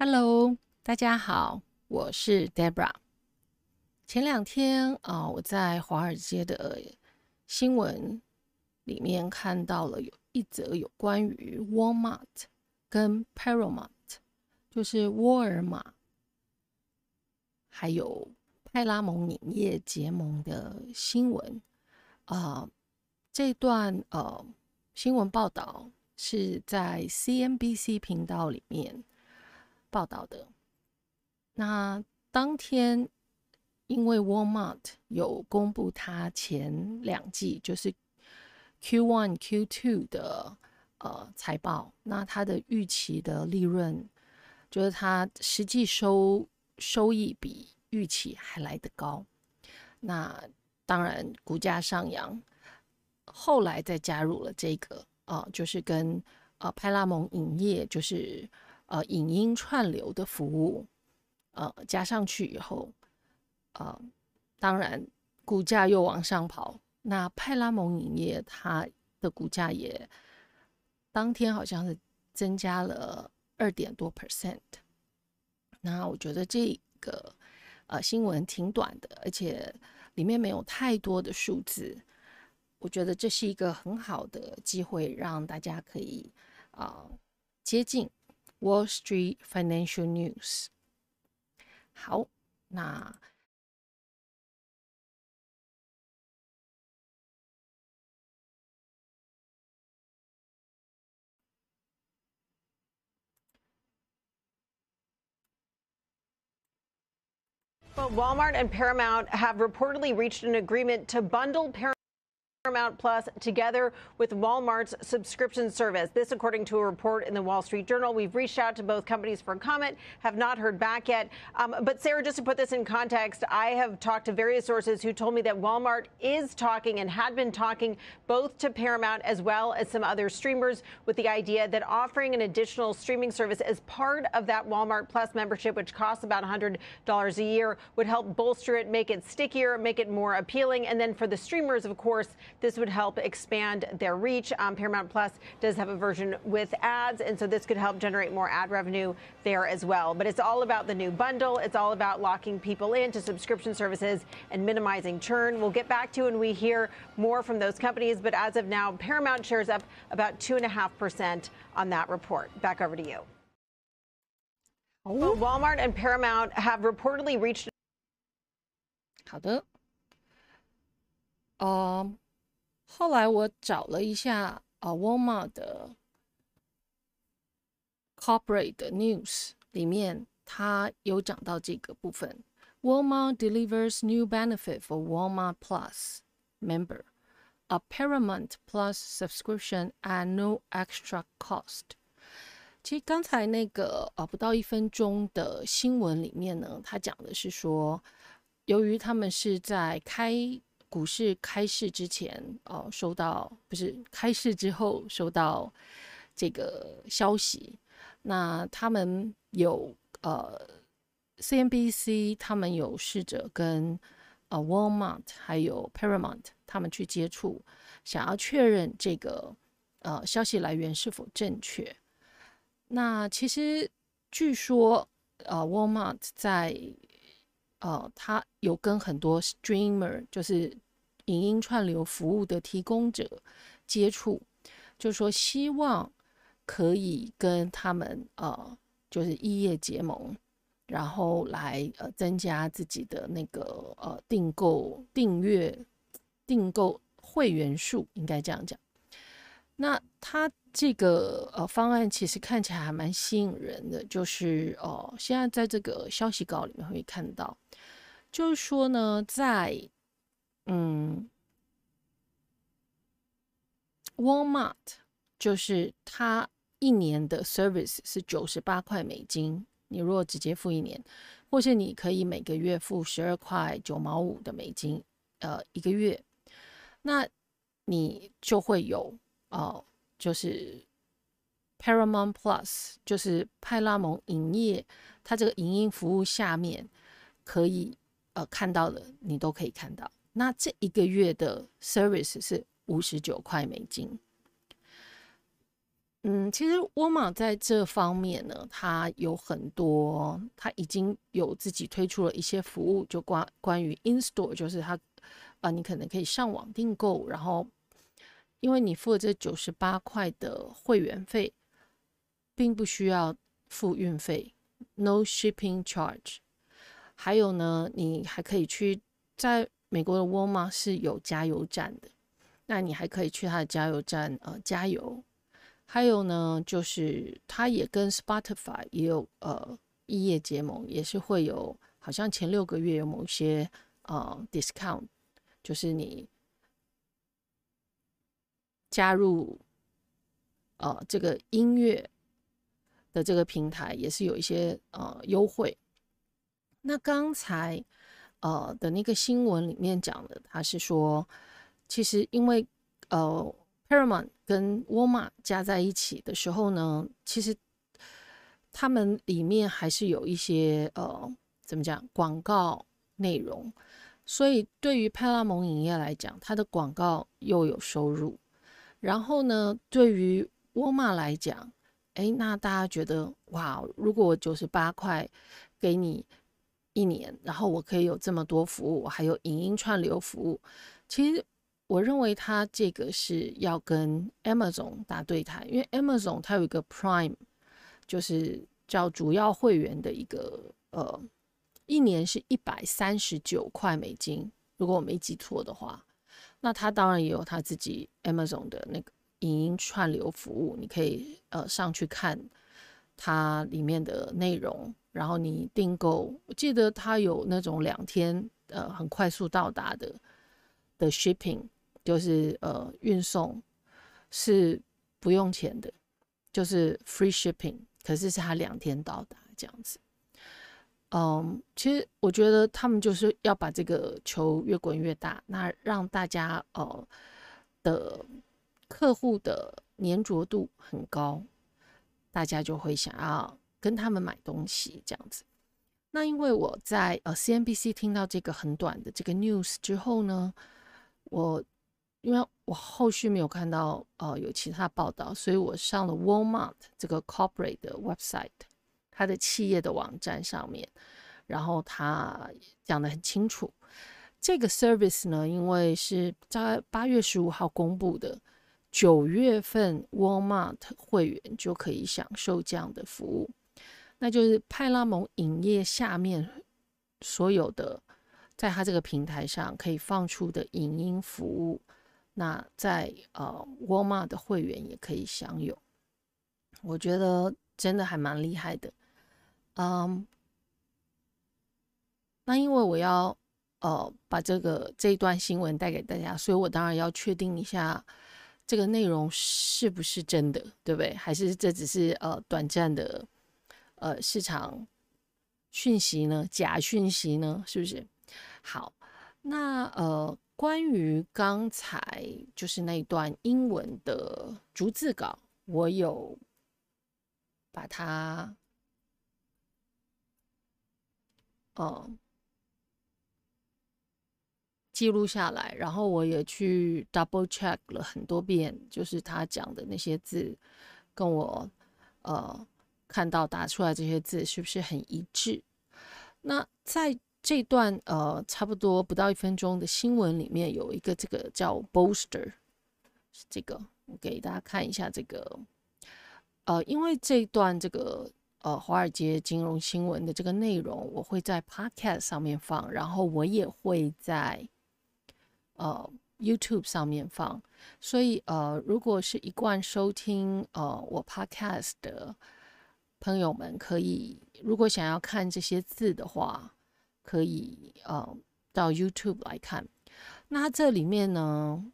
Hello，大家好，我是 Debra。前两天啊，我在华尔街的新闻里面看到了有一则有关于 Walmart 跟 Paramount，就是沃尔玛还有派拉蒙影业结盟的新闻啊。这段呃新闻报道是在 CNBC 频道里面。报道的那当天，因为 Walmart 有公布它前两季，就是 Q one、Q two 的呃财报，那它的预期的利润，就是它实际收收益比预期还来得高。那当然股价上扬，后来再加入了这个啊，就是跟呃派拉蒙影业就是。呃，影音串流的服务，呃，加上去以后，呃，当然股价又往上跑。那派拉蒙影业它的股价也当天好像是增加了二点多 percent。那我觉得这个呃新闻挺短的，而且里面没有太多的数字。我觉得这是一个很好的机会，让大家可以啊接近。Wall Street Financial News。好，那。But Walmart and Paramount have reportedly reached an agreement to bundle Paramount. Paramount Plus together with Walmart's subscription service. This, according to a report in the Wall Street Journal. We've reached out to both companies for comment, have not heard back yet. Um, but, Sarah, just to put this in context, I have talked to various sources who told me that Walmart is talking and had been talking both to Paramount as well as some other streamers with the idea that offering an additional streaming service as part of that Walmart Plus membership, which costs about $100 a year, would help bolster it, make it stickier, make it more appealing. And then for the streamers, of course, this would help expand their reach. Um, Paramount Plus does have a version with ads, and so this could help generate more ad revenue there as well. But it's all about the new bundle. It's all about locking people into subscription services and minimizing churn. We'll get back to when we hear more from those companies. But as of now, Paramount shares up about 2.5% on that report. Back over to you. Well, Walmart and Paramount have reportedly reached. 好的，呃， 后来我找了一下啊，Walmart 的 Corporate News 里面，它有讲到这个部分。Walmart delivers new benefit for Walmart Plus member, a Paramount Plus subscription at no extra cost。其实刚才那个啊不到一分钟的新闻里面呢，它讲的是说，由于他们是在开股市开市之前，哦，收到不是开市之后收到这个消息。那他们有呃，CNBC 他们有试着跟呃 Walmart 还有 Paramount 他们去接触，想要确认这个呃消息来源是否正确。那其实据说呃 Walmart 在呃，他有跟很多 streamer，就是影音串流服务的提供者接触，就说希望可以跟他们呃，就是异业结盟，然后来呃增加自己的那个呃订购订阅订购会员数，应该这样讲。那他这个呃方案其实看起来还蛮吸引人的，就是哦，现在在这个消息稿里面会看到。就是说呢，在嗯，Walmart 就是它一年的 service 是九十八块美金，你如果直接付一年，或是你可以每个月付十二块九毛五的美金，呃，一个月，那你就会有哦，就是 Paramount Plus，就是派拉蒙影业，它这个影音服务下面可以。呃，看到的你都可以看到。那这一个月的 service 是五十九块美金。嗯，其实沃尔玛在这方面呢，它有很多，它已经有自己推出了一些服务，就关关于 in store，就是它啊，你可能可以上网订购，然后因为你付了这九十八块的会员费，并不需要付运费，no shipping charge。还有呢，你还可以去在美国的沃尔玛是有加油站的，那你还可以去它的加油站呃加油。还有呢，就是它也跟 Spotify 也有呃异业结盟，也是会有好像前六个月有某些呃 discount，就是你加入呃这个音乐的这个平台，也是有一些呃优惠。那刚才呃的那个新闻里面讲的，他是说，其实因为呃 Paramount 跟沃尔玛加在一起的时候呢，其实他们里面还是有一些呃怎么讲广告内容，所以对于派拉蒙影业来讲，它的广告又有收入。然后呢，对于沃尔玛来讲，哎，那大家觉得哇，如果九十八块给你。一年，然后我可以有这么多服务，还有影音串流服务。其实我认为它这个是要跟 Amazon 打对台，因为 Amazon 它有一个 Prime，就是叫主要会员的一个呃，一年是一百三十九块美金，如果我没记错的话。那它当然也有它自己 Amazon 的那个影音串流服务，你可以呃上去看它里面的内容。然后你订购，我记得它有那种两天，呃，很快速到达的的 shipping，就是呃运送是不用钱的，就是 free shipping，可是是它两天到达这样子。嗯，其实我觉得他们就是要把这个球越滚越大，那让大家呃的客户的粘着度很高，大家就会想要。跟他们买东西这样子，那因为我在呃 CNBC 听到这个很短的这个 news 之后呢，我因为我后续没有看到呃有其他报道，所以我上了 Walmart 这个 corporate 的 website，他的企业的网站上面，然后他讲的很清楚，这个 service 呢，因为是在八月十五号公布的，九月份 Walmart 会员就可以享受这样的服务。那就是派拉蒙影业下面所有的，在他这个平台上可以放出的影音服务，那在呃 Walmart 的会员也可以享有。我觉得真的还蛮厉害的，嗯。那因为我要呃把这个这一段新闻带给大家，所以我当然要确定一下这个内容是不是真的，对不对？还是这只是呃短暂的。呃，市场讯息呢？假讯息呢？是不是？好，那呃，关于刚才就是那段英文的逐字稿，我有把它呃记录下来，然后我也去 double check 了很多遍，就是他讲的那些字跟我呃。看到打出来这些字是不是很一致？那在这段呃差不多不到一分钟的新闻里面，有一个这个叫 bolster，是这个我给大家看一下这个呃，因为这段这个呃华尔街金融新闻的这个内容，我会在 podcast 上面放，然后我也会在呃 YouTube 上面放，所以呃，如果是一贯收听呃我 podcast 的。朋友们可以，如果想要看这些字的话，可以呃到 YouTube 来看。那这里面呢，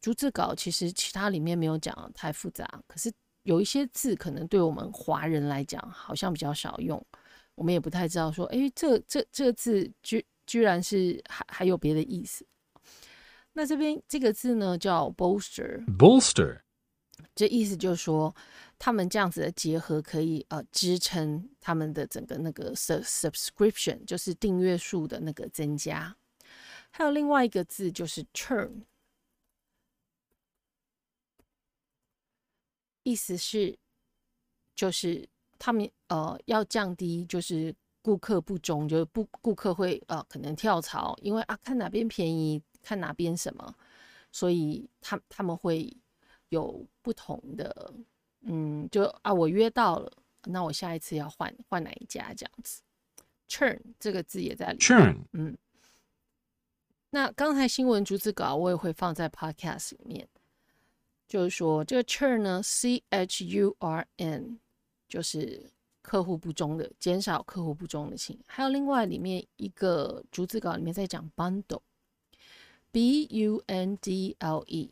逐字稿其实其他里面没有讲太复杂，可是有一些字可能对我们华人来讲好像比较少用，我们也不太知道说，哎，这这这个字居居然是还还有别的意思。那这边这个字呢叫 bolster，bolster，这意思就是说。他们这样子的结合可以呃支撑他们的整个那个 subscription，就是订阅数的那个增加。还有另外一个字就是 churn，意思是就是他们呃要降低就是顾客不忠，就是不顾客会呃可能跳槽，因为啊看哪边便宜，看哪边什么，所以他他们会有不同的嗯，就啊我约到了，那我下一次要换换哪一家这样子。churn 这个字也在里面。churn，嗯，那刚才新闻逐字稿我也会放在 podcast 里面，就是说这个 churn 呢，c h u r n，就是客户不忠的，减少客户不忠的情。还有另外里面一个逐字稿里面在讲 bundle，b u n d l e，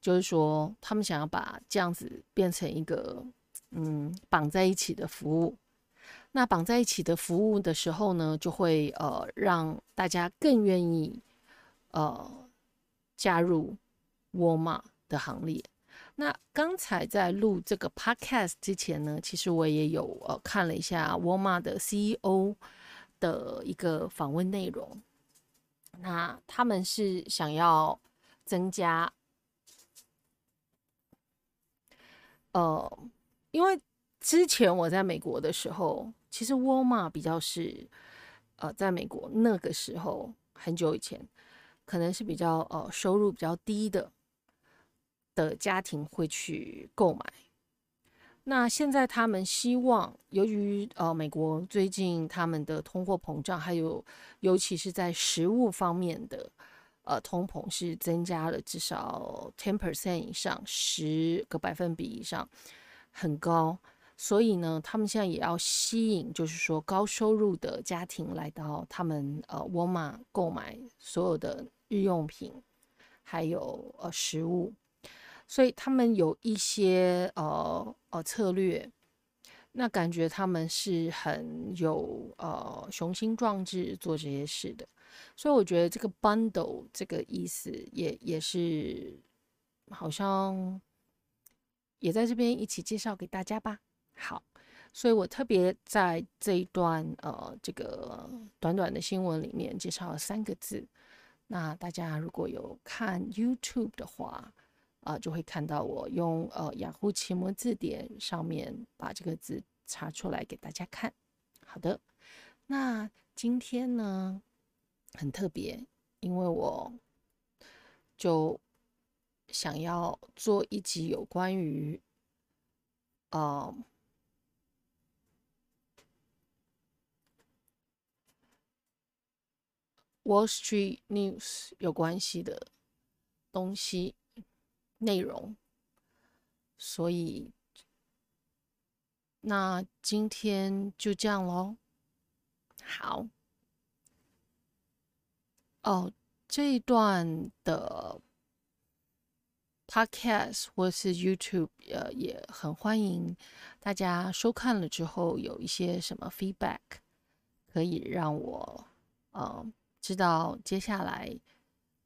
就是说他们想要把这样子变成一个嗯绑在一起的服务。那绑在一起的服务的时候呢，就会呃让大家更愿意呃加入沃尔玛的行列。那刚才在录这个 podcast 之前呢，其实我也有呃看了一下沃尔玛的 CEO 的一个访问内容。那他们是想要增加呃，因为之前我在美国的时候。其实沃尔玛比较是，呃，在美国那个时候很久以前，可能是比较呃收入比较低的的家庭会去购买。那现在他们希望，由于呃美国最近他们的通货膨胀，还有尤其是在食物方面的呃通膨是增加了至少 ten percent 以上，十个百分比以上，很高。所以呢，他们现在也要吸引，就是说高收入的家庭来到他们呃沃尔玛购买所有的日用品，还有呃食物。所以他们有一些呃呃策略，那感觉他们是很有呃雄心壮志做这些事的。所以我觉得这个 bundle 这个意思也也是好像也在这边一起介绍给大家吧。好，所以我特别在这一段呃这个短短的新闻里面介绍了三个字。那大家如果有看 YouTube 的话，啊，就会看到我用呃雅虎奇摩字典上面把这个字查出来给大家看。好的，那今天呢很特别，因为我就想要做一集有关于呃。Wall Street News 有关系的东西内容，所以那今天就这样喽。好，哦，这一段的 Podcast 或是 YouTube 呃也很欢迎大家收看了之后有一些什么 feedback，可以让我呃。知道接下来，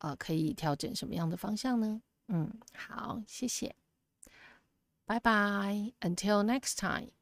呃，可以调整什么样的方向呢？嗯，好，谢谢，拜拜，Until next time。